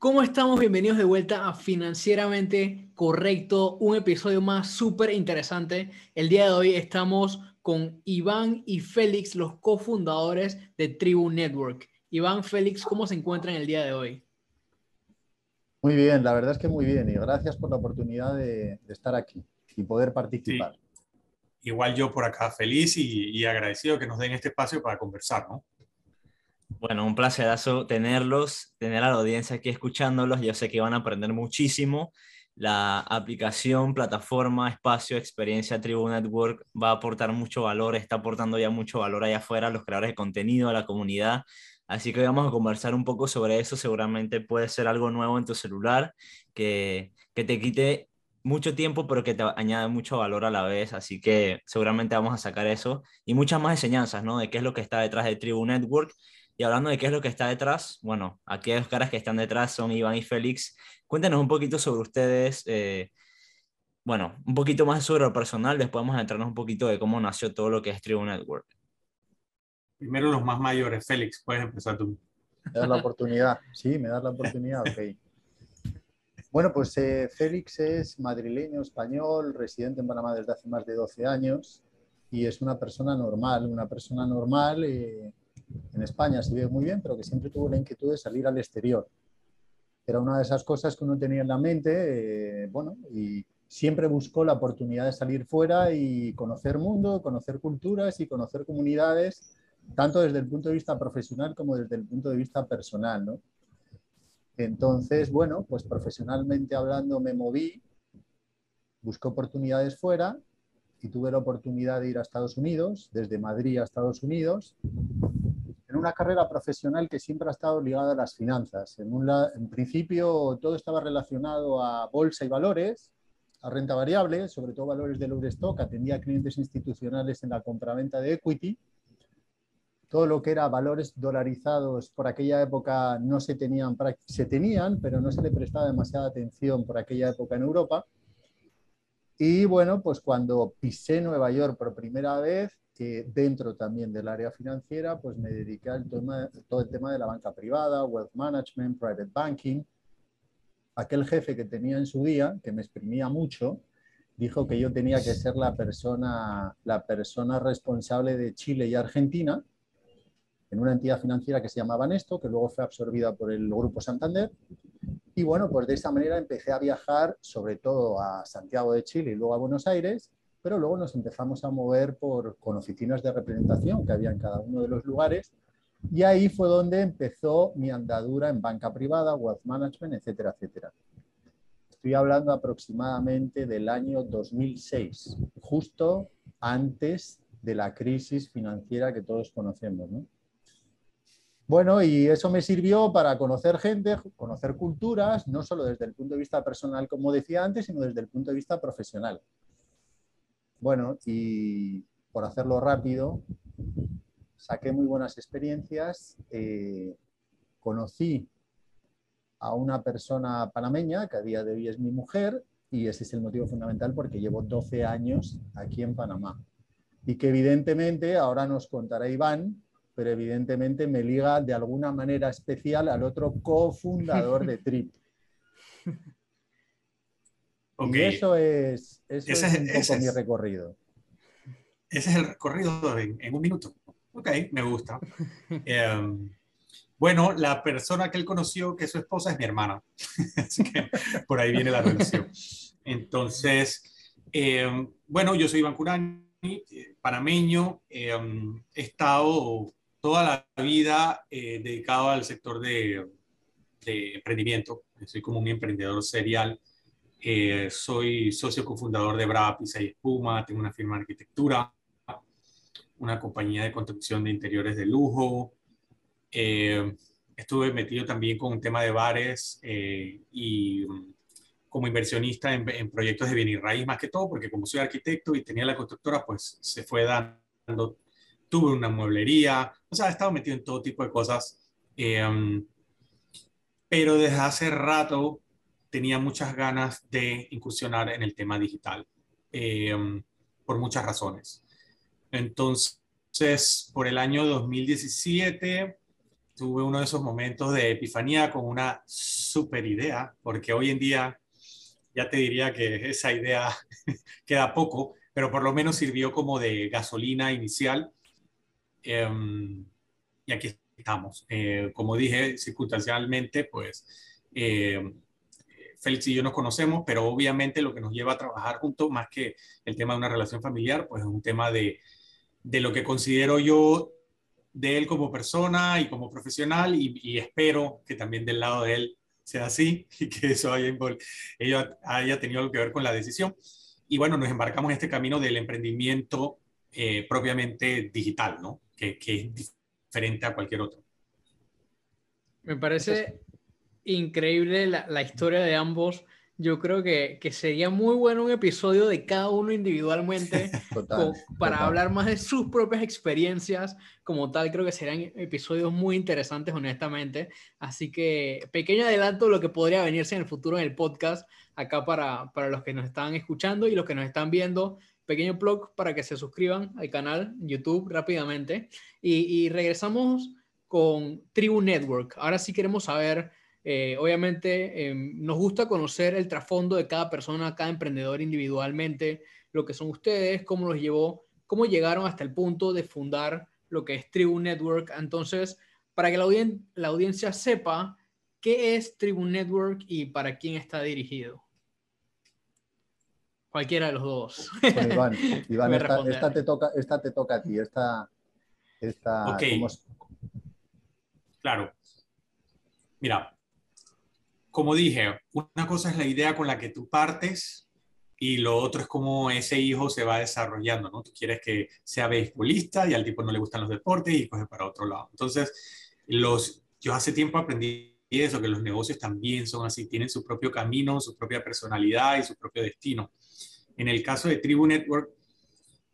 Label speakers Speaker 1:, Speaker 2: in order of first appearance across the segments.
Speaker 1: ¿Cómo estamos? Bienvenidos de vuelta a Financieramente Correcto, un episodio más súper interesante. El día de hoy estamos con Iván y Félix, los cofundadores de Tribu Network. Iván, Félix, ¿cómo se encuentran el día de hoy?
Speaker 2: Muy bien, la verdad es que muy bien y gracias por la oportunidad de, estar aquí y poder participar.
Speaker 3: Igual yo por acá feliz y, y agradecido que nos den este espacio para conversar, ¿no?
Speaker 4: Bueno, un placerazo tenerlos, tener a la audiencia aquí escuchándolos. Yo sé que van a aprender muchísimo. La aplicación, plataforma, espacio, experiencia Tribu Network va a aportar mucho valor, está aportando ya mucho valor allá afuera a los creadores de contenido, a la comunidad. Así que vamos a conversar un poco sobre eso. Seguramente puede ser algo nuevo en tu celular que, que te quite mucho tiempo, pero que te añade mucho valor a la vez. Así que seguramente vamos a sacar eso y muchas más enseñanzas, ¿no? De qué es lo que está detrás de Tribu Network y hablando de qué es lo que está detrás, bueno, aquellos caras que están detrás son Iván y Félix. Cuéntenos un poquito sobre ustedes, eh, bueno, un poquito más sobre lo personal, después vamos a entrarnos un poquito de cómo nació todo lo que es Tribu Network.
Speaker 3: Primero los más mayores, Félix, puedes empezar tú.
Speaker 2: Me das la oportunidad, sí, me das la oportunidad, ok. Bueno, pues eh, Félix es madrileño, español, residente en Panamá desde hace más de 12 años y es una persona normal, una persona normal eh, en España se vive muy bien, pero que siempre tuvo la inquietud de salir al exterior. Era una de esas cosas que uno tenía en la mente, eh, bueno, y siempre buscó la oportunidad de salir fuera y conocer mundo, conocer culturas y conocer comunidades, tanto desde el punto de vista profesional como desde el punto de vista personal, ¿no? Entonces, bueno, pues profesionalmente hablando me moví, busqué oportunidades fuera y tuve la oportunidad de ir a Estados Unidos, desde Madrid a Estados Unidos, una carrera profesional que siempre ha estado ligada a las finanzas. En, en principio todo estaba relacionado a bolsa y valores, a renta variable, sobre todo valores del Eurostock, atendía a clientes institucionales en la compraventa de equity. Todo lo que era valores dolarizados por aquella época no se tenían, se tenían, pero no se le prestaba demasiada atención por aquella época en Europa. Y bueno, pues cuando pisé Nueva York por primera vez, dentro también del área financiera, pues me dediqué al tema, todo el tema de la banca privada, wealth management, private banking. Aquel jefe que tenía en su día, que me exprimía mucho, dijo que yo tenía que ser la persona, la persona responsable de Chile y Argentina en una entidad financiera que se llamaba Nesto, que luego fue absorbida por el Grupo Santander. Y bueno, pues de esa manera empecé a viajar sobre todo a Santiago de Chile y luego a Buenos Aires pero luego nos empezamos a mover por, con oficinas de representación que había en cada uno de los lugares y ahí fue donde empezó mi andadura en banca privada, wealth management, etcétera, etcétera. Estoy hablando aproximadamente del año 2006, justo antes de la crisis financiera que todos conocemos. Bueno, y eso me sirvió para conocer gente, conocer culturas, no solo desde el punto de vista personal, como decía antes, sino desde el punto de vista profesional. Bueno, y por hacerlo rápido, saqué muy buenas experiencias. Eh, conocí a una persona panameña que a día de hoy es mi mujer y ese es el motivo fundamental porque llevo 12 años aquí en Panamá. Y que evidentemente, ahora nos contará Iván, pero evidentemente me liga de alguna manera especial al otro cofundador de TRIP. Y eso es, eso es, un poco mi recorrido.
Speaker 3: Ese es el recorrido en, un minuto. Ok, me gusta. Em, bueno, la persona que él conoció, que es su esposa, es mi hermana. Así que por ahí viene la relación. Entonces, em, bueno, yo soy Iván Curani, panameño. Em, he estado toda la vida eh, dedicado al sector de, de emprendimiento. Soy como un emprendedor serial eh, soy socio cofundador de Brava Pizza y Espuma, tengo una firma de arquitectura, una compañía de construcción de interiores de lujo. Eh, estuve metido también con un tema de bares eh, y mm, como inversionista en, proyectos de bien y raíz más que todo, porque como soy arquitecto y tenía la constructora, pues se fue dando, tuve una mueblería, o sea, he estado metido en todo tipo de cosas. Mm, pero desde hace rato tenía muchas ganas de incursionar en el tema digital, em, por muchas razones. Entonces, por el año 2017, tuve uno de esos momentos de epifanía con una súper idea, porque hoy en día ya te diría que esa idea queda poco, pero por lo menos sirvió como de gasolina inicial. Em, y aquí estamos. Eh, como dije, circunstancialmente, pues eh, Félix y yo nos conocemos, pero obviamente lo que nos lleva a trabajar juntos, más que el tema de una relación familiar, pues es un tema de, de lo que considero yo de él como persona y como profesional y, espero que también del lado de él sea así y que eso haya, haya tenido algo que ver con la decisión. Y bueno, nos embarcamos en este camino del emprendimiento eh, propiamente digital, ¿no? Que, que es diferente a cualquier otro.
Speaker 1: Me parece increíble la, la historia de ambos yo creo que, que, sería muy bueno un episodio de cada uno individualmente para hablar más de sus propias experiencias como tal. Creo que serían episodios muy interesantes, honestamente. Así que pequeño adelanto de lo que podría venirse en el futuro en el podcast, acá para, para los que nos están escuchando y los que nos están viendo. Pequeño blog para que se suscriban al canal YouTube rápidamente. Y, y regresamos con Tribu Network. Ahora sí queremos saber eh, obviamente em, nos gusta conocer el trasfondo de cada persona, cada emprendedor individualmente, lo que son ustedes, cómo los llevó, cómo llegaron hasta el punto de fundar lo que es Tribu Network. Entonces, para que la, la audiencia sepa qué es Tribu Network y para quién está dirigido. Cualquiera de los dos.
Speaker 2: Iván, Iván esta, te toca, esta te toca a ti. Esta, esta,
Speaker 3: Claro. Mira, como dije, una cosa es la idea con la que tú partes y lo otro es cómo ese hijo se va desarrollando, ¿no? Tú quieres que sea beisbolista y al tipo no le gustan los deportes y coge para otro lado. Entonces, los, yo hace tiempo aprendí eso, que los negocios también son así, tienen su propio camino, su propia personalidad y su propio destino. En el caso de Tribu Network,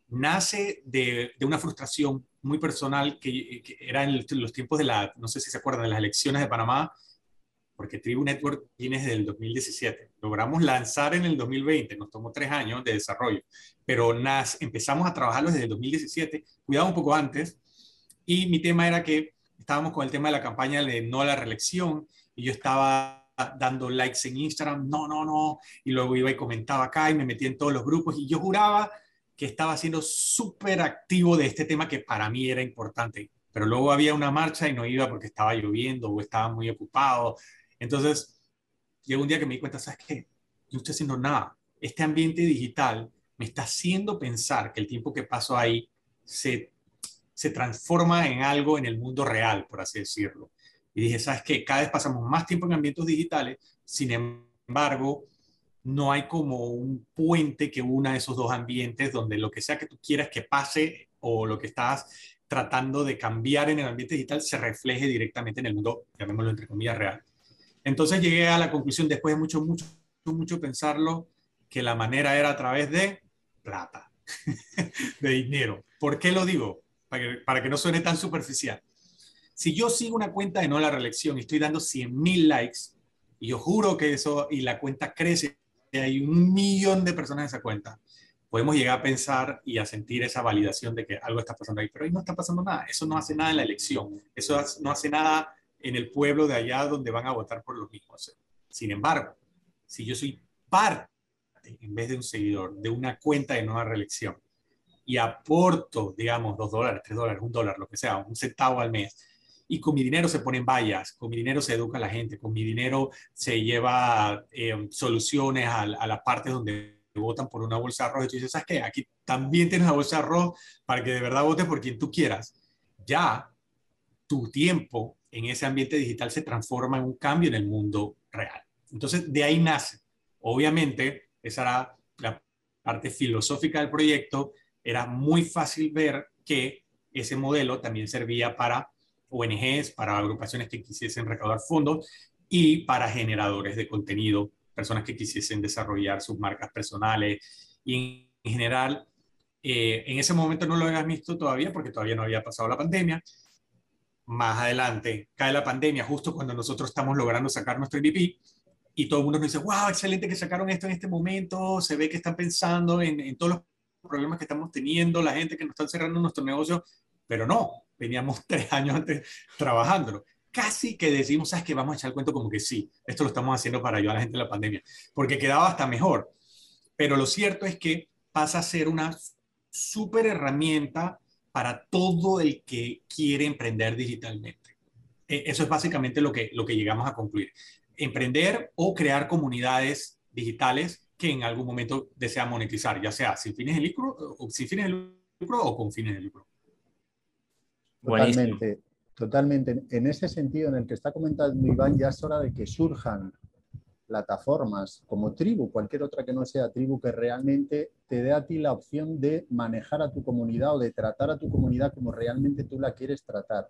Speaker 3: nace de, una frustración muy personal que, que era en los tiempos de la, no sé si se acuerdan, de las elecciones de Panamá, porque Tribu Network viene desde el 2017. Logramos lanzar en el 2020, nos tomó tres años de desarrollo, pero nas, empezamos a trabajarlo desde el 2017, cuidado un poco antes, y mi tema era que estábamos con el tema de la campaña de no a la reelección, y yo estaba dando likes en Instagram, no, no, no, y luego iba y comentaba acá y me metía en todos los grupos, y yo juraba que estaba siendo súper activo de este tema que para mí era importante, pero luego había una marcha y no iba porque estaba lloviendo o estaba muy ocupado entonces, llegó un día que me di cuenta, ¿sabes qué? Yo no estoy haciendo nada. Este ambiente digital me está haciendo pensar que el tiempo que paso ahí se, se transforma en algo en el mundo real, por así decirlo. Y dije, ¿sabes qué? Cada vez pasamos más tiempo en ambientes digitales, sin embargo, no hay como un puente que una esos dos ambientes donde lo que sea que tú quieras que pase o lo que estás tratando de cambiar en el ambiente digital se refleje directamente en el mundo, llamémoslo entre comillas, real. Entonces llegué a la conclusión, después de mucho, mucho, mucho pensarlo, que la manera era a través de plata, de dinero. ¿Por qué lo digo? Para que, no suene tan superficial. Si yo sigo una cuenta de no la reelección y estoy dando 100 mil likes, y yo juro que eso, y la cuenta crece, y hay un millón de personas en esa cuenta, podemos llegar a pensar y a sentir esa validación de que algo está pasando ahí, pero ahí no está pasando nada. Eso no hace nada en la elección, eso no hace nada en el pueblo de allá donde van a votar por los mismos. Sin embargo, si yo soy parte, en vez de un seguidor, de una cuenta de nueva reelección y aporto, digamos, dos dólares, tres dólares, un dólar, lo que sea, un centavo al mes, y con mi dinero se ponen vallas, con mi dinero se educa a la gente, con mi dinero se lleva eh, soluciones a, a las partes donde votan por una bolsa de arroz y tú dices, ¿sabes qué? Aquí también tienes una bolsa de arroz para que de verdad votes por quien tú quieras. Ya tu tiempo en ese ambiente digital se transforma en un cambio en el mundo real. Entonces, de ahí nace. Obviamente, esa era la parte filosófica del proyecto. Era muy fácil ver que ese modelo también servía para ONGs, para agrupaciones que quisiesen recaudar fondos y para generadores de contenido, personas que quisiesen desarrollar sus marcas personales. Y en general, eh, en ese momento no lo habías visto todavía porque todavía no había pasado la pandemia, más adelante cae la pandemia, justo cuando nosotros estamos logrando sacar nuestro MVP, y todo el mundo nos dice, wow, excelente que sacaron esto en este momento, se ve que están pensando en, todos los problemas que estamos teniendo, la gente que nos está cerrando nuestro negocio, pero no, veníamos tres años antes trabajándolo. casi que decimos, ¿sabes qué? Vamos a echar el cuento como que sí, esto lo estamos haciendo para ayudar a la gente en la pandemia, porque quedaba hasta mejor. Pero lo cierto es que pasa a ser una súper herramienta para todo el que quiere emprender digitalmente. E, eso es básicamente lo que, lo que llegamos a concluir. Emprender o crear comunidades digitales que en algún momento desea monetizar, ya sea sin fines de lucro o, sin fines de lucro o con fines de lucro.
Speaker 2: Totalmente, totalmente. En ese sentido en el que está comentando Iván, ya es hora de que surjan plataformas como Tribu, cualquier otra que no sea Tribu, que realmente te dé a ti la opción de manejar a tu comunidad o de tratar a tu comunidad como realmente tú la quieres tratar.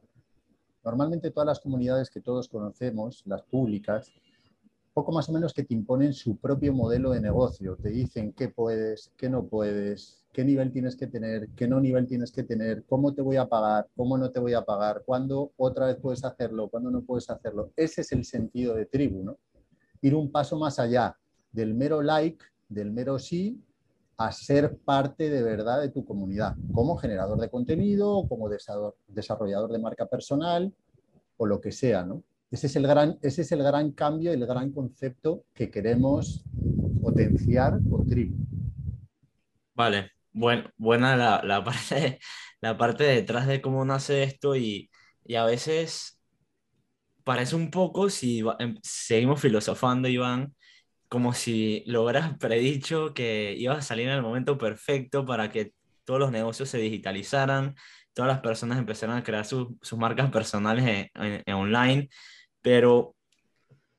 Speaker 2: Normalmente todas las comunidades que todos conocemos, las públicas, poco más o menos que te imponen su propio modelo de negocio. Te dicen qué puedes, qué no puedes, qué nivel tienes que tener, qué no nivel tienes que tener, cómo te voy a pagar, cómo no te voy a pagar, cuándo otra vez puedes hacerlo, cuándo no puedes hacerlo. Ese es el sentido de tribu, ¿no? Ir un paso más allá del mero like, del mero sí, a ser parte de verdad de tu comunidad, como generador de contenido, como desarrollador de marca personal o lo que sea, ¿no? Ese es el gran, ese es el gran cambio, el gran concepto que queremos potenciar por Tribu.
Speaker 4: Vale, buena la, la, parte, la parte detrás de cómo nace esto y, y a veces parece un poco, si em, seguimos filosofando, Iván, como si logras predicho que ibas a salir en el momento perfecto para que todos los negocios se digitalizaran, todas las personas empezaran a crear sus marcas personales en, online, pero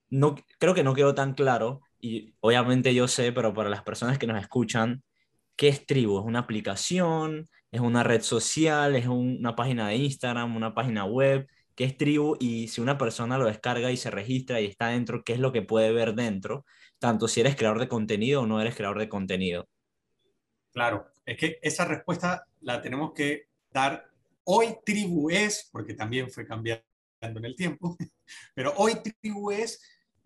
Speaker 4: no, creo que no quedó tan claro y obviamente yo sé, pero para las personas que nos escuchan, ¿qué es Tribu? ¿Es una aplicación? ¿Es una red social? ¿Es una página de Instagram? ¿Una página web? ¿Qué es Tribu? Y si una persona lo descarga y se registra y está dentro, ¿qué es lo que puede ver dentro? tanto si eres creador de contenido o no eres creador de contenido?
Speaker 3: Claro, es que esa respuesta la tenemos que dar. Hoy Tribu es, porque también fue cambiando en el tiempo, pero hoy Tribu es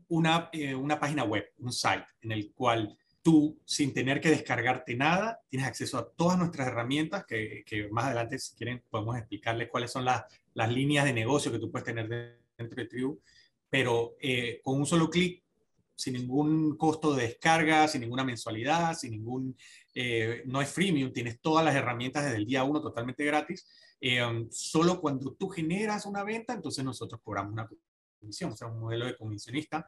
Speaker 3: una, eh, una página web, un site en el cual tú, sin tener que descargarte nada, tienes acceso a todas nuestras herramientas, que, que más adelante, si quieren, podemos explicarles cuáles son las, las, líneas de negocio que tú puedes tener dentro de Tribu, pero eh, con un solo clic sin ningún costo de descarga, sin ninguna mensualidad, sin ningún, eh, no es freemium, tienes todas las herramientas desde el día uno totalmente gratis. Eh, um, solo cuando tú generas una venta, entonces nosotros cobramos una comisión, o sea, un modelo de comisionista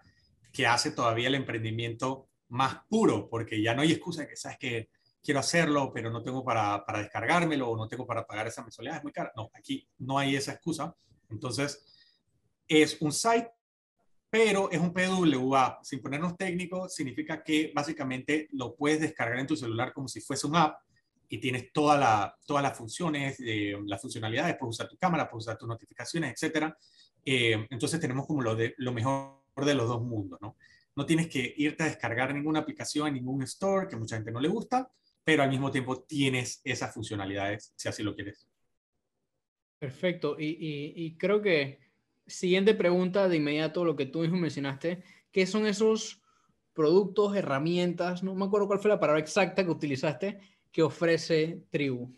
Speaker 3: que hace todavía el emprendimiento más puro, porque ya no hay excusa de que, sabes que quiero hacerlo, pero no tengo para, para descargármelo o no tengo para pagar esa mensualidad, es muy cara. No, aquí no hay esa excusa. Entonces, es un site pero es un PWA. Sin ponernos técnicos, significa que básicamente lo puedes descargar en tu celular como si fuese un app y tienes toda la, todas las funciones, eh, las funcionalidades, puedes usar tu cámara, puedes usar tus notificaciones, etc. Eh, entonces tenemos como lo, de, lo mejor de los dos mundos, ¿no? No tienes que irte a descargar ninguna aplicación en ningún store, que mucha gente no le gusta, pero al mismo tiempo tienes esas funcionalidades, si así lo quieres.
Speaker 1: Perfecto, y, y, y creo que siguiente pregunta de inmediato, lo que tú mismo mencionaste, ¿qué son esos productos, herramientas? No me acuerdo cuál fue la palabra exacta que utilizaste que ofrece Tribu.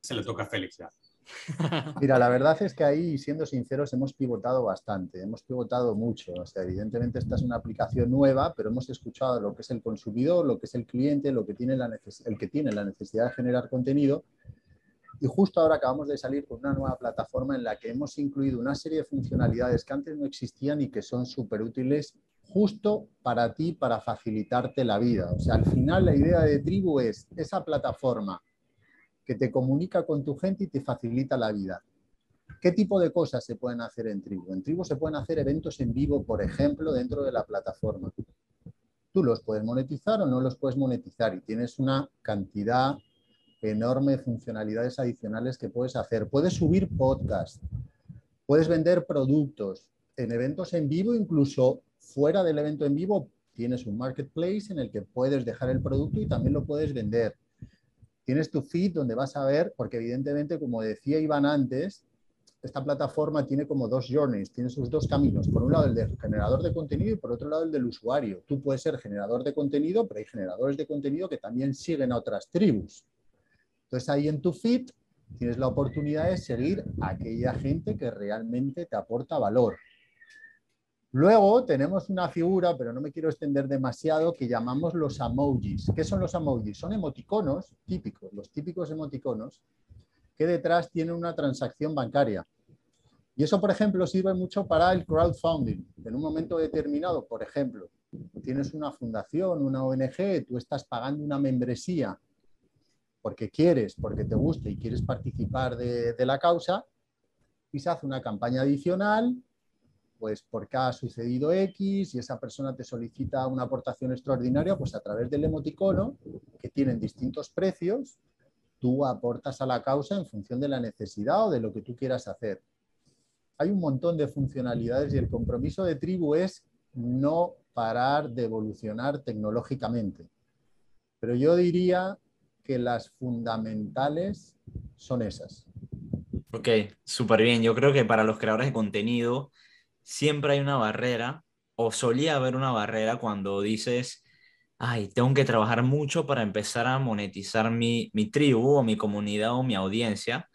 Speaker 3: Se le toca a Félix ya.
Speaker 2: Mira, la verdad es que ahí, siendo sinceros, hemos pivotado bastante, hemos pivotado mucho. O sea, evidentemente esta es una aplicación nueva, pero hemos escuchado lo que es el consumidor, lo que es el cliente, lo que tiene la el que tiene la necesidad de generar contenido y justo ahora acabamos de salir con una nueva plataforma en la que hemos incluido una serie de funcionalidades que antes no existían y que son súper útiles justo para ti, para facilitarte la vida. O sea, al final la idea de Tribu es esa plataforma que te comunica con tu gente y te facilita la vida. ¿Qué tipo de cosas se pueden hacer en Tribu? En Tribu se pueden hacer eventos en vivo, por ejemplo, dentro de la plataforma. Tú los puedes monetizar o no los puedes monetizar y tienes una cantidad enorme funcionalidades adicionales que puedes hacer. Puedes subir podcast, puedes vender productos en eventos en vivo, incluso fuera del evento en vivo, tienes un marketplace en el que puedes dejar el producto y también lo puedes vender. Tienes tu feed donde vas a ver, porque evidentemente, como decía Iván antes, esta plataforma tiene como dos journeys, tiene sus dos caminos. Por un lado el del generador de contenido y por otro lado el del usuario. Tú puedes ser generador de contenido, pero hay generadores de contenido que también siguen a otras tribus. Entonces ahí en tu feed tienes la oportunidad de seguir a aquella gente que realmente te aporta valor. Luego tenemos una figura, pero no me quiero extender demasiado, que llamamos los emojis. ¿Qué son los emojis? Son emoticonos típicos, los típicos emoticonos, que detrás tienen una transacción bancaria. Y eso, por ejemplo, sirve mucho para el crowdfunding. En un momento determinado, por ejemplo, tienes una fundación, una ONG, tú estás pagando una membresía porque quieres, porque te gusta y quieres participar de, de la causa, hace una campaña adicional pues porque ha sucedido X y esa persona te solicita una aportación extraordinaria, pues a través del emoticono, que tienen distintos precios, tú aportas a la causa en función de la necesidad o de lo que tú quieras hacer. Hay un montón de funcionalidades y el compromiso de tribu es no parar de evolucionar tecnológicamente. Pero yo diría que las fundamentales son esas.
Speaker 4: Ok, súper bien. Yo creo que para los creadores de contenido, siempre hay una barrera, o solía haber una barrera cuando dices, ay, tengo que trabajar mucho para empezar a monetizar mi, mi tribu o mi comunidad o mi audiencia.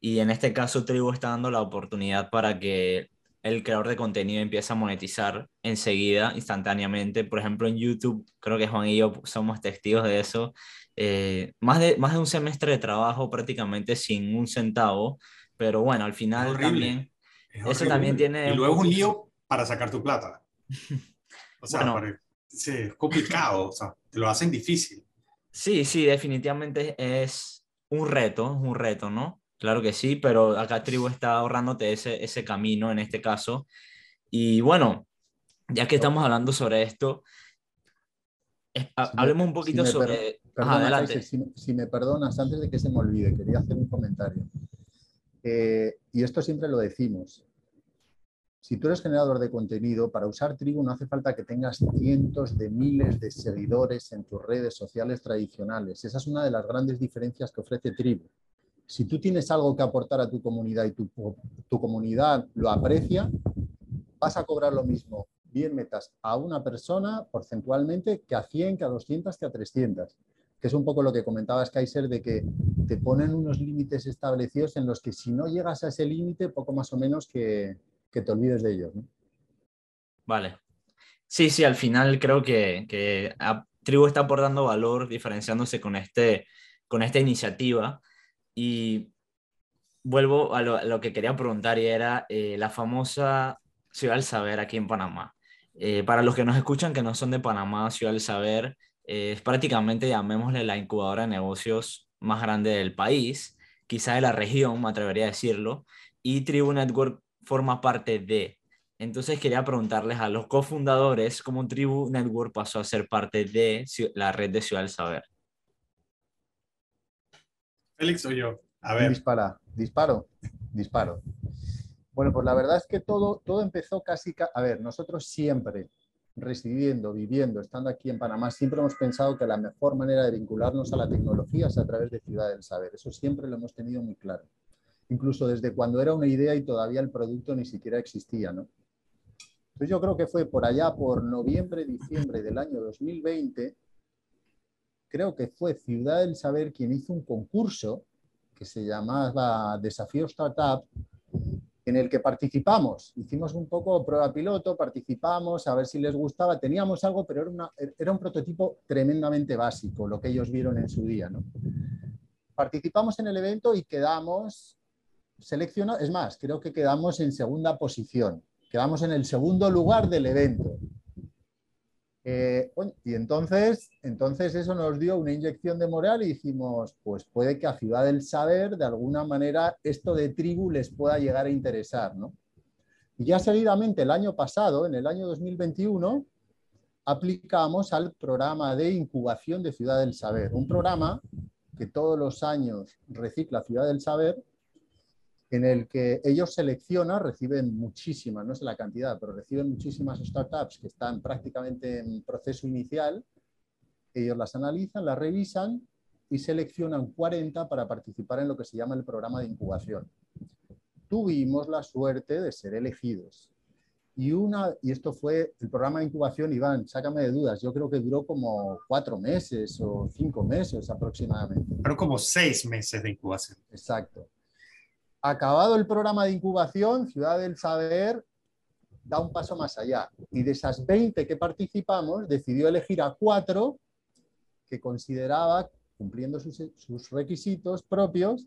Speaker 4: Y en este caso, Tribu está dando la oportunidad para que el creador de contenido empiece a monetizar enseguida, instantáneamente. Por ejemplo, en YouTube, creo que Juan y yo somos testigos de eso. Eh, más, de, más de un semestre de trabajo prácticamente sin un centavo, pero bueno, al final también eso también tiene...
Speaker 3: Y luego es un lío para sacar tu plata. O sea, sí, es complicado, o sea, te lo hacen difícil.
Speaker 4: Sí, sí, definitivamente es un reto, un reto, ¿no? Claro que sí, pero acá Tribu está ahorrándote ese, ese camino en este caso. Y bueno, ya que estamos hablando sobre esto, hablemos un poquito sobre...
Speaker 2: adelante. si, me perdonas, antes de que se me olvide, quería hacer un comentario. Eh, y esto siempre lo decimos. Si tú eres generador de contenido, para usar Tribu no hace falta que tengas cientos de miles de seguidores en tus redes sociales tradicionales. Esa es una de las grandes diferencias que ofrece Tribu. Si tú tienes algo que aportar a tu comunidad y tu, tu comunidad lo aprecia, vas a cobrar lo mismo. Bien metas a una persona porcentualmente que a 100, que a 200, que a 300 que es un poco lo que comentabas, Kaiser, de que te ponen unos límites establecidos en los que si no llegas a ese límite, poco más o menos que, te olvides de ellos.
Speaker 4: Vale. Sí, sí, al final creo que, que Tribu está aportando valor diferenciándose con, este, con esta iniciativa. Y vuelvo a lo, que quería preguntar y era eh, la famosa Ciudad del Saber aquí en Panamá. Eh, para los que nos escuchan que no son de Panamá, Ciudad del Saber es prácticamente, llamémosle, la incubadora de negocios más grande del país, quizá de la región, me atrevería a decirlo, y Tribu Network forma parte de. Entonces quería preguntarles a los cofundadores cómo Tribu Network pasó a ser parte de la red de Ciudad del Saber.
Speaker 3: Félix o yo. A ver.
Speaker 2: Dispara, disparo, disparo. Bueno, pues la verdad es que todo, todo empezó casi, a ver, nosotros siempre, residiendo, viviendo, estando aquí en Panamá, siempre hemos pensado que la mejor manera de vincularnos a la tecnología es a través de Ciudad del Saber. Eso siempre lo hemos tenido muy claro. Incluso desde cuando era una idea y todavía el producto ni siquiera existía, ¿no? Entonces yo creo que fue por allá, por noviembre, diciembre del año 2020, creo que fue Ciudad del Saber quien hizo un concurso que se llamaba Desafío Startup, en el que participamos. Hicimos un poco prueba piloto, participamos, a ver si les gustaba. Teníamos algo, pero era, un prototipo tremendamente básico, lo que ellos vieron en su día. ¿no? Participamos en el evento y quedamos seleccionados, es más, creo que quedamos en segunda posición, quedamos en el segundo lugar del evento. Eh, y entonces, entonces eso nos dio una inyección de moral y dijimos, pues puede que a Ciudad del Saber, de alguna manera, esto de tribu les pueda llegar a interesar. ¿no? Y ya seguidamente, el año pasado, en el año 2021, aplicamos al programa de incubación de Ciudad del Saber, un programa que todos los años recicla Ciudad del Saber en el que ellos seleccionan, reciben muchísimas, no sé la cantidad, pero reciben muchísimas startups que están prácticamente en proceso inicial. Ellos las analizan, las revisan y seleccionan 40 para participar en lo que se llama el programa de incubación. Tuvimos la suerte de ser elegidos. Y, una, y esto fue el programa de incubación, Iván, sácame de dudas, yo creo que duró como cuatro meses o cinco meses aproximadamente.
Speaker 3: Pero como seis meses de incubación.
Speaker 2: Exacto. Acabado el programa de incubación, Ciudad del Saber da un paso más allá. Y de esas 20 que participamos, decidió elegir a cuatro que consideraba, cumpliendo sus, requisitos propios,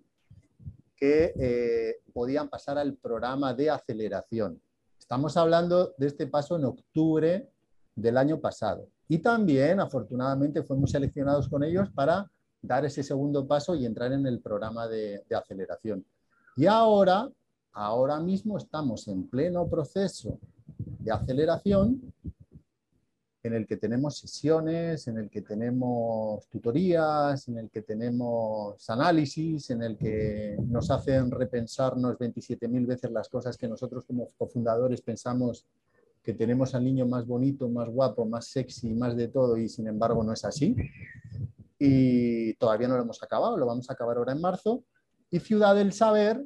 Speaker 2: que eh, podían pasar al programa de aceleración. Estamos hablando de este paso en octubre del año pasado. Y también, afortunadamente, fuimos seleccionados con ellos para dar ese segundo paso y entrar en el programa de aceleración. Y ahora, ahora mismo estamos en pleno proceso de aceleración en el que tenemos sesiones, en el que tenemos tutorías, en el que tenemos análisis, en el que nos hacen repensarnos 27.000 veces las cosas que nosotros como cofundadores pensamos que tenemos al niño más bonito, más guapo, más sexy, más de todo y sin embargo no es así. Y todavía no lo hemos acabado, lo vamos a acabar ahora en marzo. Y Ciudad del Saber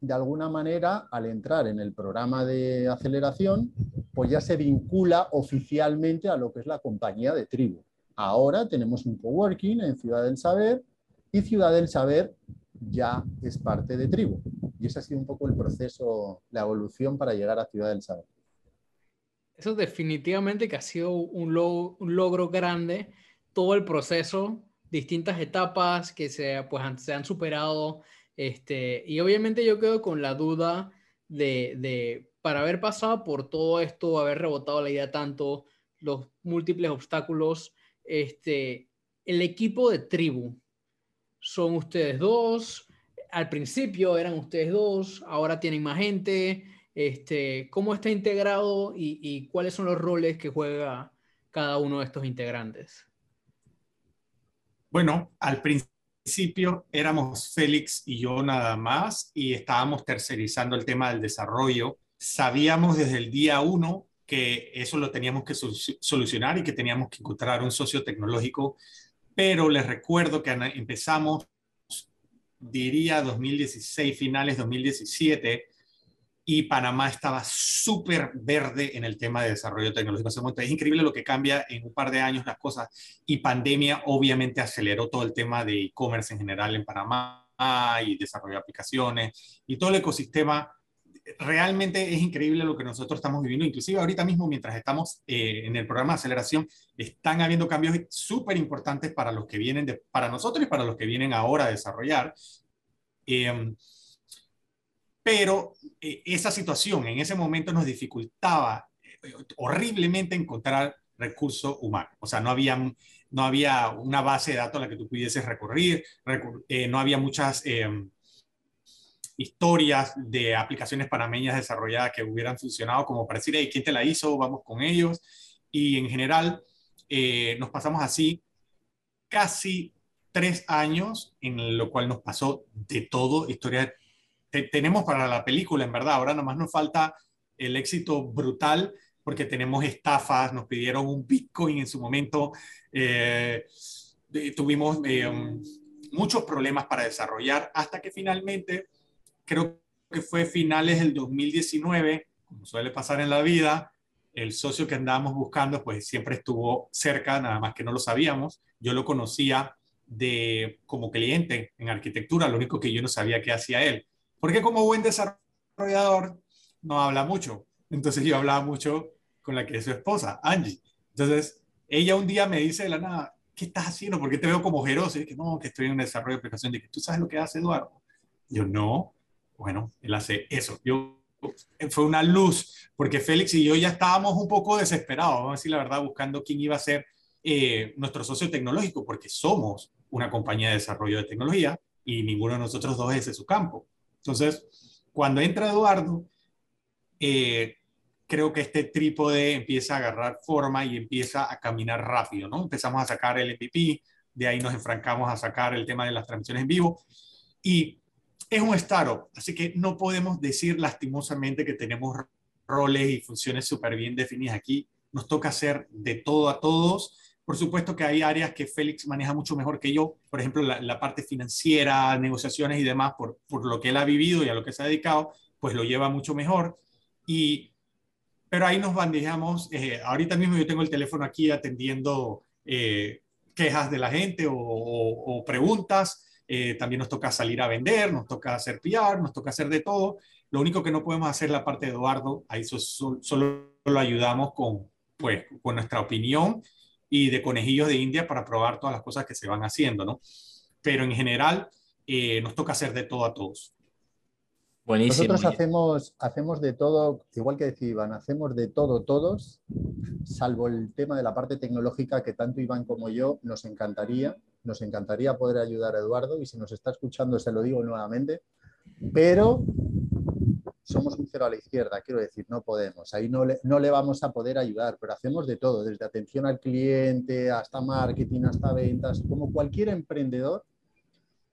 Speaker 2: de alguna manera, al entrar en el programa de aceleración, pues ya se vincula oficialmente a lo que es la compañía de tribu. Ahora tenemos un coworking en Ciudad del Saber y Ciudad del Saber ya es parte de tribu. Y ese ha sido un poco el proceso, la evolución para llegar a Ciudad del Saber.
Speaker 1: Eso definitivamente que ha sido un, logro grande, todo el proceso, distintas etapas que se, pues, se han superado este, y obviamente yo quedo con la duda de, para haber pasado por todo esto, haber rebotado la idea tanto, los múltiples obstáculos, este, el equipo de tribu, son ustedes dos, al principio eran ustedes dos, ahora tienen más gente, este, ¿cómo está integrado y cuáles son los roles que juega cada uno de estos integrantes?
Speaker 3: Bueno, al principio principio éramos Félix y yo nada más y estábamos tercerizando el tema del desarrollo. Sabíamos desde el día uno que eso lo teníamos que solucionar y que teníamos que encontrar un socio tecnológico, pero les recuerdo que empezamos, diría 2016, finales 2017, y Panamá estaba súper verde en el tema de desarrollo tecnológico. Es increíble lo que cambia en un par de años las cosas y pandemia obviamente aceleró todo el tema de e-commerce en general en Panamá y desarrollo de aplicaciones y todo el ecosistema. Realmente es increíble lo que nosotros estamos viviendo, inclusive ahorita mismo mientras estamos eh, en el programa de aceleración, están habiendo cambios súper importantes para los que vienen, de, para nosotros y para los que vienen ahora a desarrollar. Eh, pero eh, esa situación en ese momento nos dificultaba eh, horriblemente encontrar recursos humanos. O sea, no había, no había una base de datos a la que tú pudieses recurrir, eh, no había muchas historias de aplicaciones panameñas desarrolladas que hubieran funcionado como para decir, hey, ¿quién te la hizo? Vamos con ellos. Y en general nos pasamos así casi tres años, en lo cual nos pasó de todo, historia tenemos para la película, en verdad. Ahora nomás nos falta el éxito brutal porque tenemos estafas, nos pidieron un Bitcoin en su momento, eh, tuvimos eh, muchos problemas para desarrollar hasta que finalmente, creo que fue finales del 2019, como suele pasar en la vida, el socio que andábamos buscando pues siempre estuvo cerca, nada más que no lo sabíamos. Yo lo conocía de como cliente en arquitectura, lo único que yo no sabía qué hacía él. Porque como buen desarrollador no habla mucho. Entonces yo hablaba mucho con la que es su esposa, Angie. Entonces ella un día me dice de la nada, ¿qué estás haciendo? Porque te veo como jeroso. Y que no, que estoy en un desarrollo de aplicación. que ¿tú sabes lo que hace Eduardo? Yo no. Bueno, él hace eso. Yo fue una luz, porque Félix y yo ya estábamos un poco desesperados, vamos a decir la verdad, buscando quién iba a ser eh, nuestro socio tecnológico, porque somos una compañía de desarrollo de tecnología y ninguno de nosotros dos es de su campo. Entonces, cuando entra Eduardo, eh, creo que este trípode empieza a agarrar forma y empieza a caminar rápido, ¿no? Empezamos a sacar el MVP, de ahí nos enfrancamos a sacar el tema de las transmisiones en vivo y es un startup, así que no podemos decir lastimosamente que tenemos roles y funciones súper bien definidas aquí. Nos toca hacer de todo a todos por supuesto que hay áreas que Félix maneja mucho mejor que yo, por ejemplo, la, parte financiera, negociaciones y demás, por, por, lo que él ha vivido y a lo que se ha dedicado, pues lo lleva mucho mejor. Y pero ahí nos bandejamos. Eh, ahorita mismo yo tengo el teléfono aquí atendiendo eh, quejas de la gente o, preguntas. Eh, también nos toca salir a vender, nos toca hacer PR, nos toca hacer de todo. Lo único que no podemos hacer la parte de Eduardo, ahí solo lo ayudamos con, pues, con nuestra opinión y de conejillos de India para probar todas las cosas que se van haciendo, ¿no? Pero en general nos toca hacer de todo a todos.
Speaker 2: Nosotros hacemos, hacemos de todo, igual que decía Iván, hacemos de todo todos, salvo el tema de la parte tecnológica que tanto Iván como yo nos encantaría, nos encantaría poder ayudar a Eduardo y si nos está escuchando se lo digo nuevamente, pero somos un cero a la izquierda, quiero decir, no podemos, ahí no le, no le vamos a poder ayudar, pero hacemos de todo, desde atención al cliente hasta marketing, hasta ventas, como cualquier emprendedor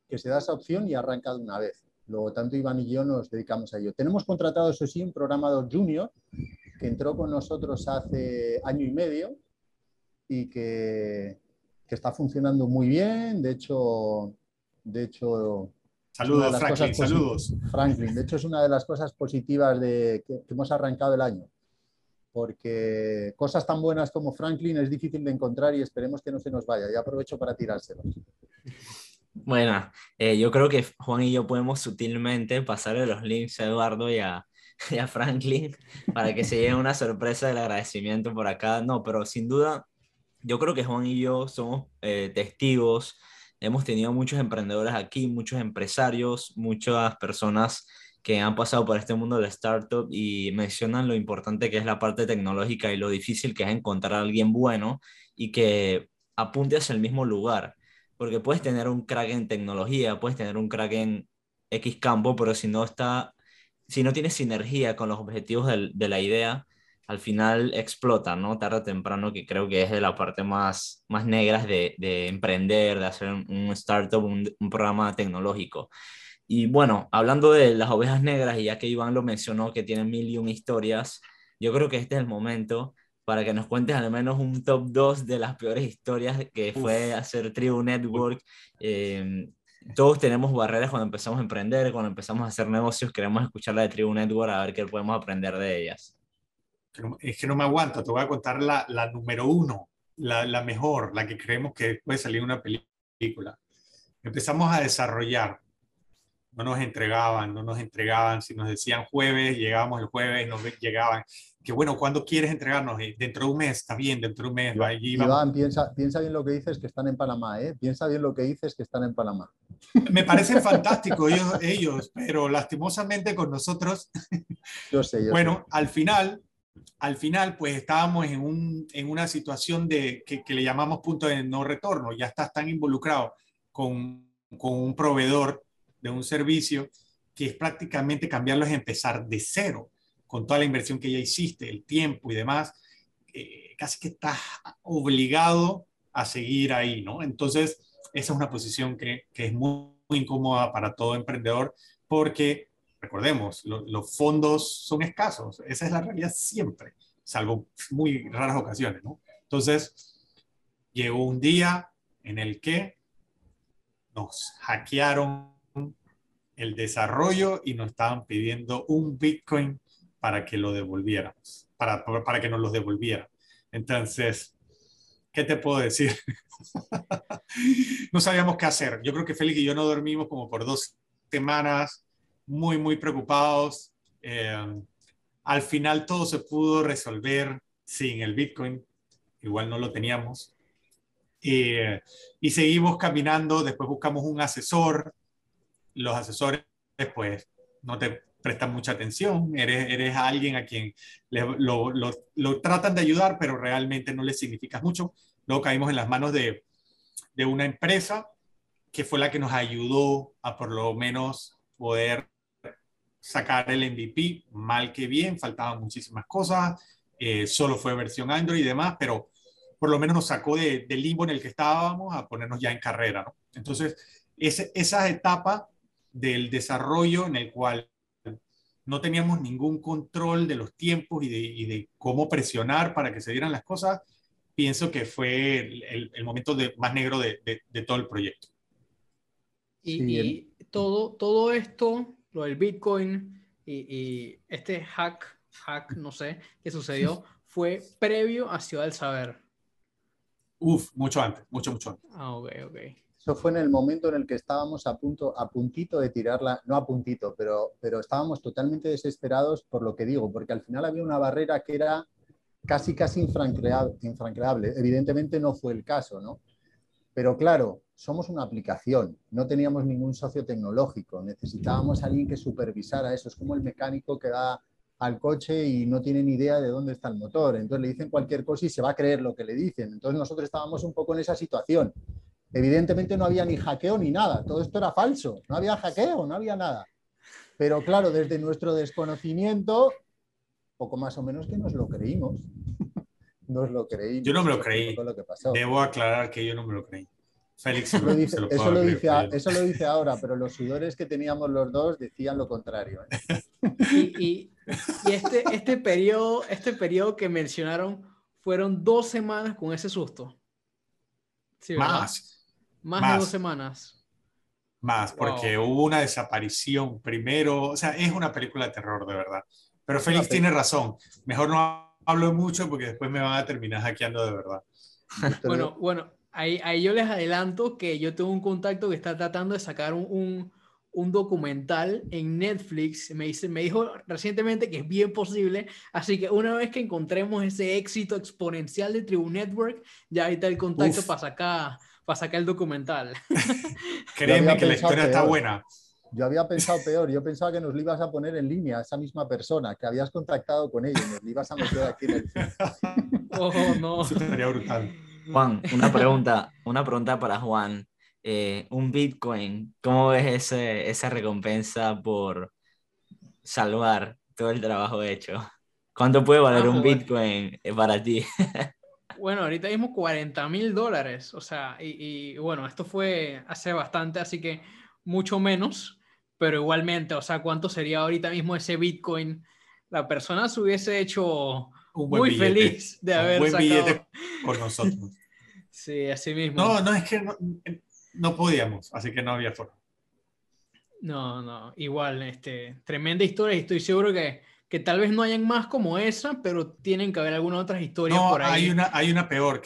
Speaker 2: que se da esa opción y arranca de una vez. Luego, tanto Iván y yo nos dedicamos a ello. Tenemos contratado, eso sí, un programador junior que entró con nosotros hace año y medio y que, está funcionando muy bien. De hecho, de hecho
Speaker 3: Saludos, Franklin, saludos.
Speaker 2: Franklin, de hecho es una de las cosas positivas de que, hemos arrancado el año, porque cosas tan buenas como Franklin es difícil de encontrar y esperemos que no se nos vaya. Y aprovecho para tirárselos.
Speaker 4: Bueno, eh, yo creo que Juan y yo podemos sutilmente pasarle los links a Eduardo y a, Franklin para que se lleven una sorpresa del agradecimiento por acá. No, pero sin duda, yo creo que Juan y yo somos eh, testigos. Hemos tenido muchos emprendedores aquí, muchos empresarios, muchas personas que han pasado por este mundo de startup y mencionan lo importante que es la parte tecnológica y lo difícil que es encontrar a alguien bueno y que apunte hacia el mismo lugar. Porque puedes tener un crack en tecnología, puedes tener un crack en X campo, pero si no está, si no tiene sinergia con los objetivos de la idea, al final explota, ¿no? Tarde o temprano, que creo que es de la parte más, más negra de, de emprender, de hacer un, startup, un, un, programa tecnológico. Y bueno, hablando de las ovejas negras, y ya que Iván lo mencionó, que tienen mil y un historias, yo creo que este es el momento para que nos cuentes al menos un top 2 de las peores historias que fue hacer Tribu Network. Eh, todos tenemos barreras cuando empezamos a emprender, cuando empezamos a hacer negocios, queremos escuchar la de Tribu Network a ver qué podemos aprender de ellas.
Speaker 3: Es que no me aguanto, te voy a contar la, la número uno, la, la, mejor, la que creemos que puede salir una película. Empezamos a desarrollar, no nos entregaban, no nos entregaban, si nos decían jueves, llegábamos el jueves, nos llegaban, que bueno, ¿cuándo quieres entregarnos? Eh, dentro de un mes, está bien, dentro de un mes.
Speaker 2: Iván, piensa, piensa bien lo que dices que están en Panamá, ¿eh? Piensa bien lo que dices que están en Panamá.
Speaker 3: Me parecen fantásticos ellos, ellos, pero lastimosamente con nosotros.
Speaker 2: Yo sé, yo
Speaker 3: Bueno, al final, al final, pues estábamos en, un, en una situación de que, le llamamos punto de no retorno. Ya estás tan involucrado con, con un proveedor de un servicio que es prácticamente cambiarlo es empezar de cero con toda la inversión que ya hiciste, el tiempo y demás, eh, casi que estás obligado a seguir ahí, ¿no? Entonces, esa es una posición que, que es muy, incómoda para todo emprendedor porque, recordemos, los fondos son escasos, esa es la realidad siempre, salvo muy raras ocasiones, ¿no? Entonces, llegó un día en el que nos hackearon el desarrollo y nos estaban pidiendo un Bitcoin para que lo devolviéramos, para, para que nos los devolvieran. Entonces, ¿qué te puedo decir? no sabíamos qué hacer. Yo creo que Félix y yo no dormimos como por dos semanas, muy, muy preocupados. Eh, al final todo se pudo resolver sin el Bitcoin, igual no lo teníamos. Eh, y seguimos caminando, después buscamos un asesor. Los asesores, pues, no te prestan mucha atención, eres, eres alguien a quien lo, lo, lo, tratan de ayudar, pero realmente no le significa mucho. Luego caímos en las manos de, de una empresa que fue la que nos ayudó a por lo menos poder sacar el MVP, mal que bien, faltaban muchísimas cosas, eh, solo fue versión Android y demás, pero por lo menos nos sacó de, del limbo en el que estábamos a ponernos ya en carrera. ¿no? Entonces, ese, esa etapa del desarrollo en el cual no teníamos ningún control de los tiempos y de, cómo presionar para que se dieran las cosas, pienso que fue el, momento de, más negro de, todo el proyecto.
Speaker 1: Y, todo, todo esto, lo del Bitcoin y, este hack hack, no sé, que sucedió, fue previo a Ciudad del Saber.
Speaker 3: Uf, mucho antes, mucho, mucho antes.
Speaker 1: Ah, ok, ok.
Speaker 2: Eso fue en el momento en el que estábamos a punto, a puntito de tirarla, no a puntito, pero, pero estábamos totalmente desesperados por lo que digo, porque al final había una barrera que era casi, casi infranqueable. Evidentemente no fue el caso, ¿no? Pero claro, somos una aplicación, no teníamos ningún socio tecnológico, necesitábamos a alguien que supervisara eso. Es como el mecánico que da al coche y no tiene ni idea de dónde está el motor. Entonces le dicen cualquier cosa y se va a creer lo que le dicen. Entonces nosotros estábamos un poco en esa situación. Evidentemente no había ni hackeo ni nada, todo esto era falso, no había hackeo, no había nada. Pero claro, desde nuestro desconocimiento, poco más o menos que nos lo creímos. nos lo creí.
Speaker 3: Yo no me lo creí. Debo aclarar que yo no me lo creí. Félix
Speaker 2: eso, lo dice, eso, lo dice, eso, lo dice, ahora, pero los sudores que teníamos los dos decían lo contrario. ¿eh?
Speaker 1: Y, y, este, este, periodo, este periodo que mencionaron fueron dos semanas con ese susto.
Speaker 3: Más.
Speaker 1: Más, de dos semanas.
Speaker 3: Más, porque hubo una desaparición primero. O sea, es una película de terror, de verdad. Pero Félix tiene razón. Mejor no hablo mucho porque después me van a terminar hackeando de verdad.
Speaker 1: bueno, bueno, ahí, ahí yo les adelanto que yo tengo un contacto que está tratando de sacar un, un, un documental en Netflix. Me, dice, me dijo recientemente que es bien posible. Así que una vez que encontremos ese éxito exponencial de Tribu Network, ya ahí está el contacto para sacar para sacar el documental.
Speaker 3: Créeme que la historia está buena.
Speaker 2: Yo había pensado peor, yo pensaba que nos lo ibas a poner en línea, esa misma persona, que habías contactado con ella y nos lo ibas a meter aquí en el
Speaker 1: Oh, no.
Speaker 3: sería brutal.
Speaker 4: Juan, una pregunta, una pregunta para Juan. Eh, un Bitcoin, ¿cómo ves ese, esa recompensa por salvar todo el trabajo hecho? ¿Cuánto puede valer ah, un Bitcoin eh, para ti?
Speaker 1: Bueno, ahorita mismo 40 mil dólares, o sea, y, bueno, esto fue hace bastante, así que mucho menos, pero igualmente, o sea, ¿cuánto sería ahorita mismo ese Bitcoin? La persona se hubiese hecho muy feliz de haber un buen billete
Speaker 3: por nosotros.
Speaker 1: sí, así mismo.
Speaker 3: No, no, es que no, podíamos, así que no había forma.
Speaker 1: No, no, igual, este, tremenda historia y estoy seguro que que tal vez no hayan más como esa, pero tienen que haber algunas otras historias por ahí.
Speaker 3: Hay una, hay una peor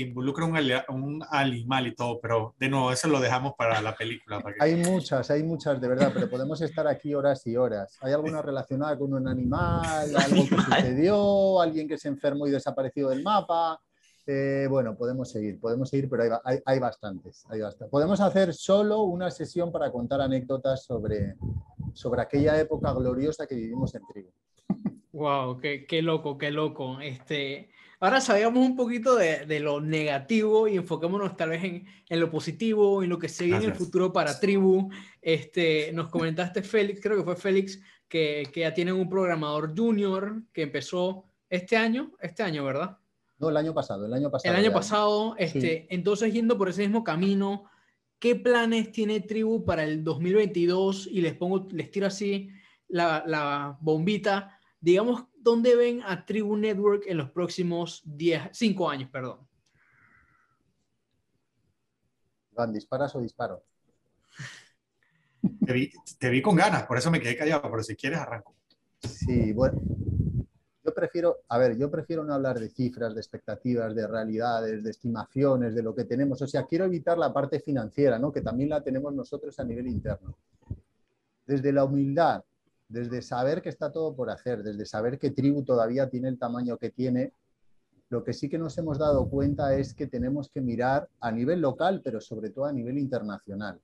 Speaker 3: que involucra un, un animal y todo, pero de nuevo, eso lo dejamos para la película.
Speaker 2: Hay muchas, hay muchas de verdad, pero podemos estar aquí horas y horas. ¿Hay alguna relacionada con un animal, algo que sucedió, alguien que se enfermó y desapareció del mapa? Eh, bueno, podemos seguir, podemos seguir, pero hay, hay, bastantes, hay bastantes. Podemos hacer solo una sesión para contar anécdotas sobre, sobre aquella época gloriosa que vivimos en tribu.
Speaker 1: Wow, qué, qué, loco, qué loco. Este, ahora sabíamos un poquito de, de, lo negativo y enfoquémonos tal vez en, en lo positivo, en lo que se viene en el futuro para Tribu. Este, nos comentaste, Félix, creo que fue Félix, que, que ya tienen un programador junior que empezó este año, este año, ¿verdad?
Speaker 2: No, el año pasado, el año pasado.
Speaker 1: El año pasado, este, entonces yendo por ese mismo camino, ¿qué planes tiene Tribu para el 2022? Y les pongo, les tiro así la, la bombita. Digamos, ¿dónde ven a Tribu Network en los próximos 10, 5 años, perdón?
Speaker 2: ¿Van disparas o disparo?
Speaker 3: Te vi, te vi, con ganas, por eso me quedé callado, pero si quieres arranco.
Speaker 2: Sí, bueno, yo prefiero, a ver, yo prefiero no hablar de cifras, de expectativas, de realidades, de estimaciones, de lo que tenemos. O sea, quiero evitar la parte financiera, ¿no? Que también la tenemos nosotros a nivel interno. Desde la humildad, desde saber que está todo por hacer, desde saber que Tribu todavía tiene el tamaño que tiene, lo que sí que nos hemos dado cuenta es que tenemos que mirar a nivel local, pero sobre todo a nivel internacional.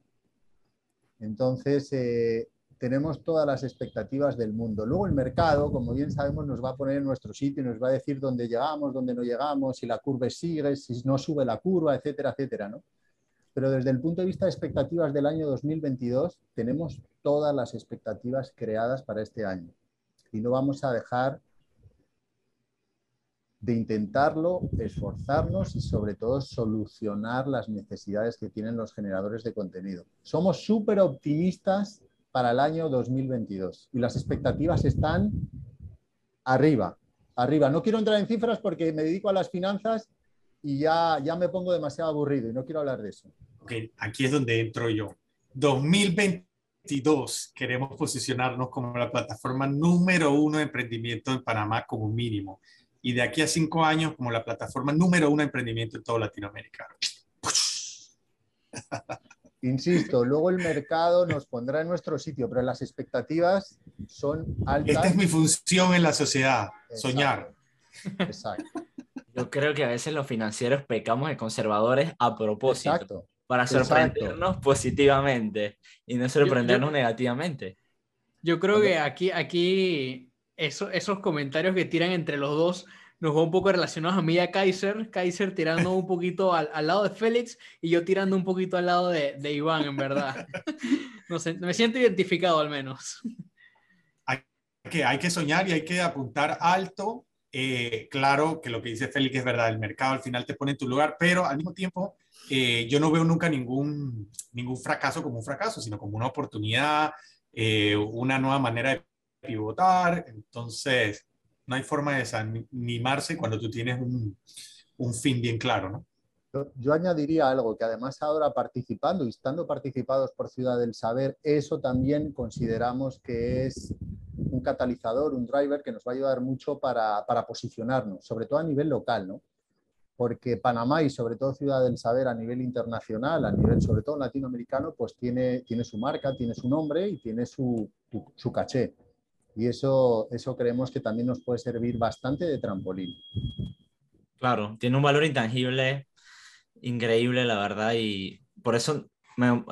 Speaker 2: Entonces, eh, tenemos todas las expectativas del mundo. Luego el mercado, como bien sabemos, nos va a poner en nuestro sitio y nos va a decir dónde llegamos, dónde no llegamos, si la curva sigue, si no sube la curva, etcétera, etcétera, ¿no? Pero desde el punto de vista de expectativas del año 2022, tenemos todas las expectativas creadas para este año. Y no vamos a dejar de intentarlo, esforzarnos y sobre todo solucionar las necesidades que tienen los generadores de contenido. Somos súper optimistas para el año 2022. Y las expectativas están arriba, arriba. No quiero entrar en cifras porque me dedico a las finanzas y ya, ya me pongo demasiado aburrido y no quiero hablar de eso.
Speaker 3: Ok, aquí es donde entro yo. 2022 2022 queremos posicionarnos como la plataforma número uno de emprendimiento en Panamá como mínimo. Y de aquí a cinco años como la plataforma número uno de emprendimiento en toda Latinoamérica.
Speaker 2: Insisto, luego el mercado nos pondrá en nuestro sitio, pero las expectativas son altas.
Speaker 3: Esta es mi función en la sociedad, soñar.
Speaker 2: Exacto.
Speaker 4: Yo creo que a veces los financieros pecamos de conservadores a propósito. Para sorprendernos positivamente y no sorprendernos negativamente.
Speaker 1: Yo creo que aquí, aquí esos comentarios que tiran entre los dos nos va un poco relacionados a mí y a Kaiser. Kaiser tirando un poquito al, lado de Félix y yo tirando un poquito al lado de, de Iván, en verdad. No sé, me siento identificado al menos.
Speaker 3: Hay que, hay que soñar y hay que apuntar alto. Eh, claro que lo que dice Félix es verdad, el mercado al final te pone en tu lugar, pero al mismo tiempo eh, yo no veo nunca ningún, ningún fracaso como un fracaso, sino como una oportunidad, eh, una nueva manera de pivotar. Entonces, no hay forma de desanimarse cuando tú tienes un, un fin bien claro, ¿no?
Speaker 2: Yo, añadiría algo, que además ahora participando y estando participados por Ciudad del Saber, eso también consideramos que es un catalizador, un driver que nos va a ayudar mucho para, para posicionarnos, sobre todo a nivel local, ¿no? Porque Panamá y sobre todo Ciudad del Saber a nivel internacional, a nivel sobre todo latinoamericano, pues tiene, tiene su marca, tiene su nombre y tiene su, su caché y eso, eso creemos que también nos puede servir bastante de trampolín.
Speaker 4: Claro, tiene un valor intangible increíble, la verdad, y por eso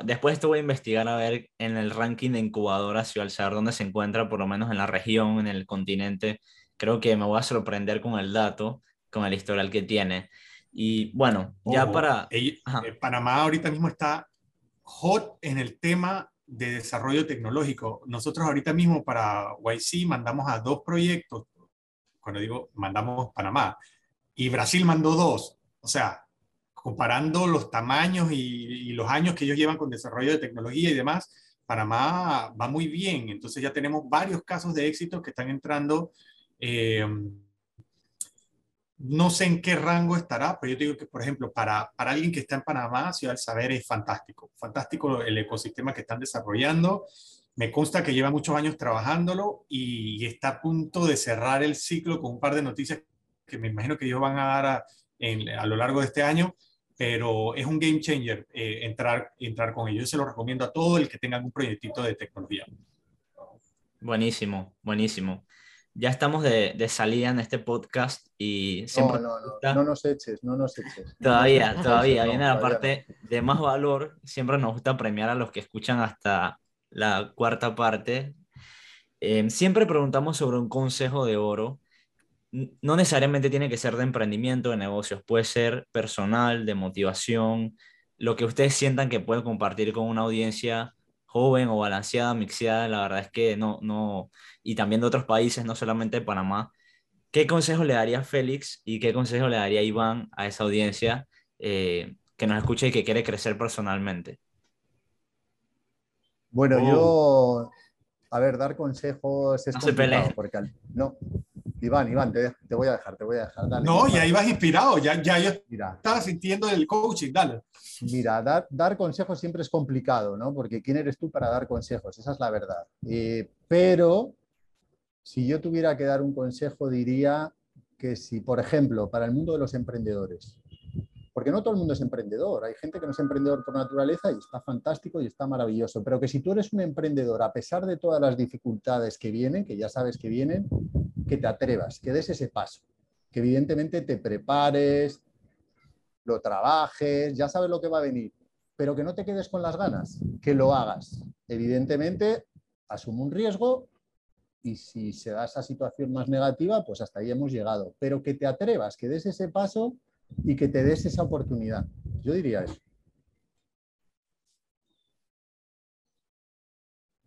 Speaker 4: después esto voy a investigar a ver en el ranking de incubadoras y al saber dónde se encuentra, por lo menos en la región, en el continente, creo que me voy a sorprender con el dato, con el historial que tiene. Y bueno, ya para...
Speaker 3: Eh, Panamá ahorita mismo está hot en el tema de desarrollo tecnológico. Nosotros ahorita mismo para YC mandamos a dos proyectos, cuando digo mandamos Panamá, y Brasil mandó dos. O sea, comparando los tamaños y, los años que ellos llevan con desarrollo de tecnología y demás, Panamá va muy bien. Entonces ya tenemos varios casos de éxito que están entrando. Eh, no sé en qué rango estará, pero yo digo que, por ejemplo, para, para alguien que está en Panamá, Ciudad del Saber es fantástico. Fantástico el ecosistema que están desarrollando. Me consta que lleva muchos años trabajándolo y está a punto de cerrar el ciclo con un par de noticias que me imagino que ellos van a dar a, a lo largo de este año, pero es un game changer eh, entrar, entrar con ellos. Yo se lo recomiendo a todo el que tenga un proyectito de tecnología.
Speaker 4: Buenísimo, buenísimo ya estamos de, salida en este podcast y siempre...
Speaker 2: No, no, no, no nos eches, no nos eches.
Speaker 4: Todavía, todavía, viene la parte de más valor. Siempre nos gusta premiar a los que escuchan hasta la cuarta parte. Em, siempre preguntamos sobre un consejo de oro. No necesariamente tiene que ser de emprendimiento, de negocios, puede ser personal, de motivación, lo que ustedes sientan que pueden compartir con una audiencia joven o balanceada, mixeada, la verdad es que no, no, y también de otros países, no solamente de Panamá. ¿Qué consejo le daría Félix y qué consejo le daría Iván a esa audiencia eh, que nos escucha y que quiere crecer personalmente?
Speaker 2: Bueno, yo, oh. a ver, dar consejos es no complicado, porque no, Iván, Iván, te, voy a dejar, te voy a dejar.
Speaker 3: no, ya ibas inspirado, ya, ya yo estaba sintiendo el coaching, dale.
Speaker 2: Mira, dar, dar, consejos siempre es complicado, ¿no? Porque ¿quién eres tú para dar consejos? Esa es la verdad. Eh, pero si yo tuviera que dar un consejo, diría que si, por ejemplo, para el mundo de los emprendedores, porque no todo el mundo es emprendedor, hay gente que no es emprendedor por naturaleza y está fantástico y está maravilloso, pero que si tú eres un emprendedor, a pesar de todas las dificultades que vienen, que ya sabes que vienen, que te atrevas, que des ese paso, que evidentemente te prepares, lo trabajes, ya sabes lo que va a venir, pero que no te quedes con las ganas, que lo hagas. Evidentemente, asume un riesgo y si se da esa situación más negativa, pues hasta ahí hemos llegado, pero que te atrevas, que des ese paso y que te des esa oportunidad. Yo diría eso.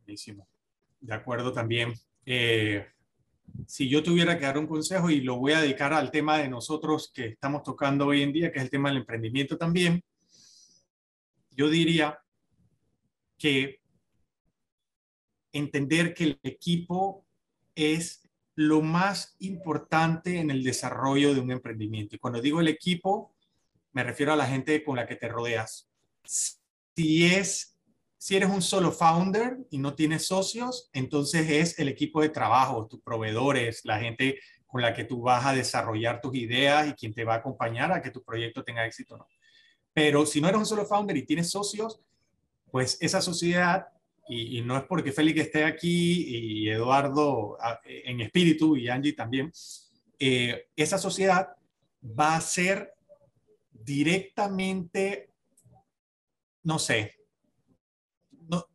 Speaker 3: Buenísimo. De acuerdo también. Eh, si yo tuviera que dar un consejo y lo voy a dedicar al tema de nosotros que estamos tocando hoy en día, que es el tema del emprendimiento también, yo diría que entender que el equipo es lo más importante en el desarrollo de un emprendimiento. Y cuando digo el equipo, me refiero a la gente con la que te rodeas. Si es si eres un solo founder y no tienes socios, entonces es el equipo de trabajo, tus proveedores, la gente con la que tú vas a desarrollar tus ideas y quien te va a acompañar a que tu proyecto tenga éxito. ¿no? Pero si no eres un solo founder y tienes socios, pues esa sociedad, y, no es porque Félix esté aquí y Eduardo en espíritu y Angie también, eh, esa sociedad va a ser directamente, no sé, no,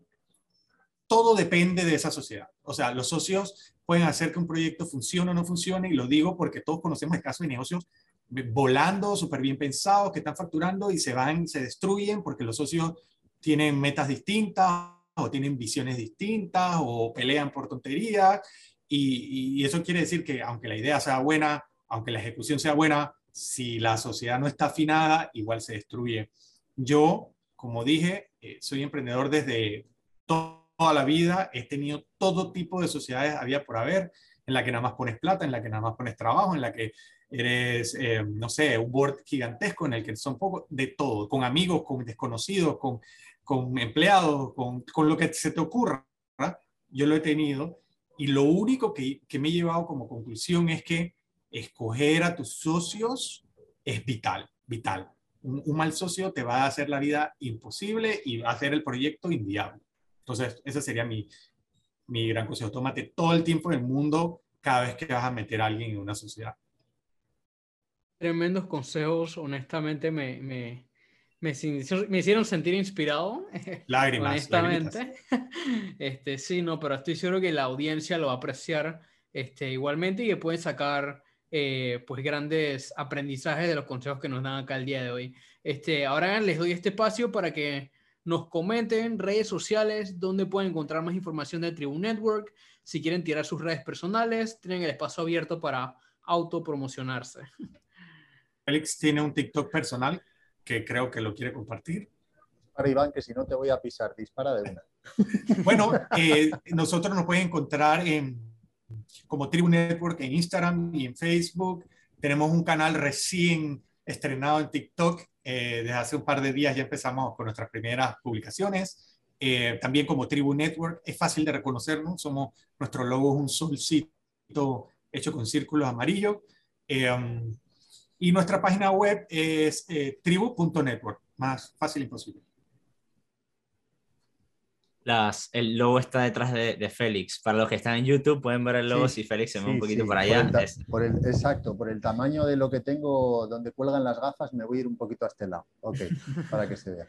Speaker 3: todo depende de esa sociedad. O sea, los socios pueden hacer que un proyecto funcione o no funcione, y lo digo porque todos conocemos el caso de negocios volando, súper bien pensados, que están facturando y se van, se destruyen porque los socios tienen metas distintas o tienen visiones distintas o pelean por tonterías. Y, eso quiere decir que aunque la idea sea buena, aunque la ejecución sea buena, si la sociedad no está afinada, igual se destruye. Yo, como dije, eh, soy emprendedor desde toda la vida, he tenido todo tipo de sociedades había por haber, en la que nada más pones plata, en la que nada más pones trabajo, en la que eres, eh, no sé, un board gigantesco en el que son poco de todo, con amigos, con desconocidos, con, con empleados, con, con, lo que se te ocurra. Yo lo he tenido y lo único que, que me he llevado como conclusión es que escoger a tus socios es vital, vital. Un, mal socio te va a hacer la vida imposible y va a hacer el proyecto inviable. Entonces, ese sería mi, mi gran consejo. Tómate todo el tiempo del mundo cada vez que vas a meter a alguien en una sociedad.
Speaker 1: Tremendos consejos, honestamente me, me, me, me hicieron sentir inspirado.
Speaker 3: Lágrimas.
Speaker 1: honestamente. Este, sí, no, pero estoy seguro que la audiencia lo va a apreciar este, igualmente y que pueden sacar eh, pues grandes aprendizajes de los consejos que nos dan acá el día de hoy. Este, ahora les doy este espacio para que nos comenten redes sociales donde pueden encontrar más información de Tribu Network. Si quieren tirar sus redes personales, tienen el espacio abierto para autopromocionarse.
Speaker 3: Félix tiene un TikTok personal que creo que lo quiere compartir.
Speaker 2: Para Iván, que si no te voy a pisar, dispara de una.
Speaker 3: bueno, eh, nosotros nos pueden encontrar en como Tribu Network en Instagram y en Facebook. Tenemos un canal recién estrenado en TikTok. Eh, desde hace un par de días ya empezamos con nuestras primeras publicaciones. Eh, también como Tribu Network. Es fácil de reconocernos. Somos, nuestro logo es un solcito hecho con círculos amarillos. Eh, um, y nuestra página web es tribu.network. Más fácil imposible
Speaker 4: las, el logo está detrás de, Félix. Para los que están en YouTube pueden ver el logo si Félix se mueve un poquito por allá.
Speaker 2: Por el, exacto, por el tamaño de lo que tengo donde cuelgan las gafas me voy a ir un poquito a este lado. Ok, para que se vea.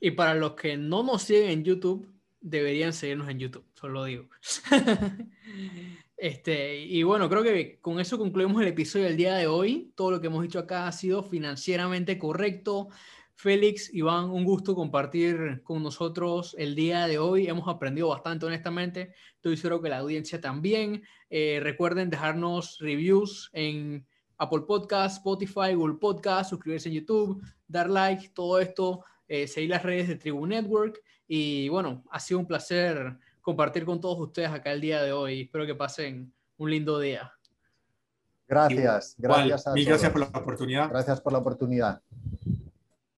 Speaker 1: Y para los que no nos siguen en YouTube, deberían seguirnos en YouTube, solo digo. este, y bueno, creo que con eso concluimos el episodio del día de hoy. Todo lo que hemos dicho acá ha sido financieramente correcto. Félix, Iván, un gusto compartir con nosotros el día de hoy. Hemos aprendido bastante, honestamente. Estoy seguro que la audiencia también. Eh, recuerden dejarnos reviews en Apple Podcast, Spotify, Google Podcast, suscribirse en YouTube, dar like, todo esto, eh, seguir las redes de Tribu Network. Y bueno, ha sido un placer compartir con todos ustedes acá el día de hoy. Espero que pasen un lindo día.
Speaker 2: Gracias, gracias
Speaker 3: a Mil gracias por la oportunidad.
Speaker 2: Gracias por la oportunidad.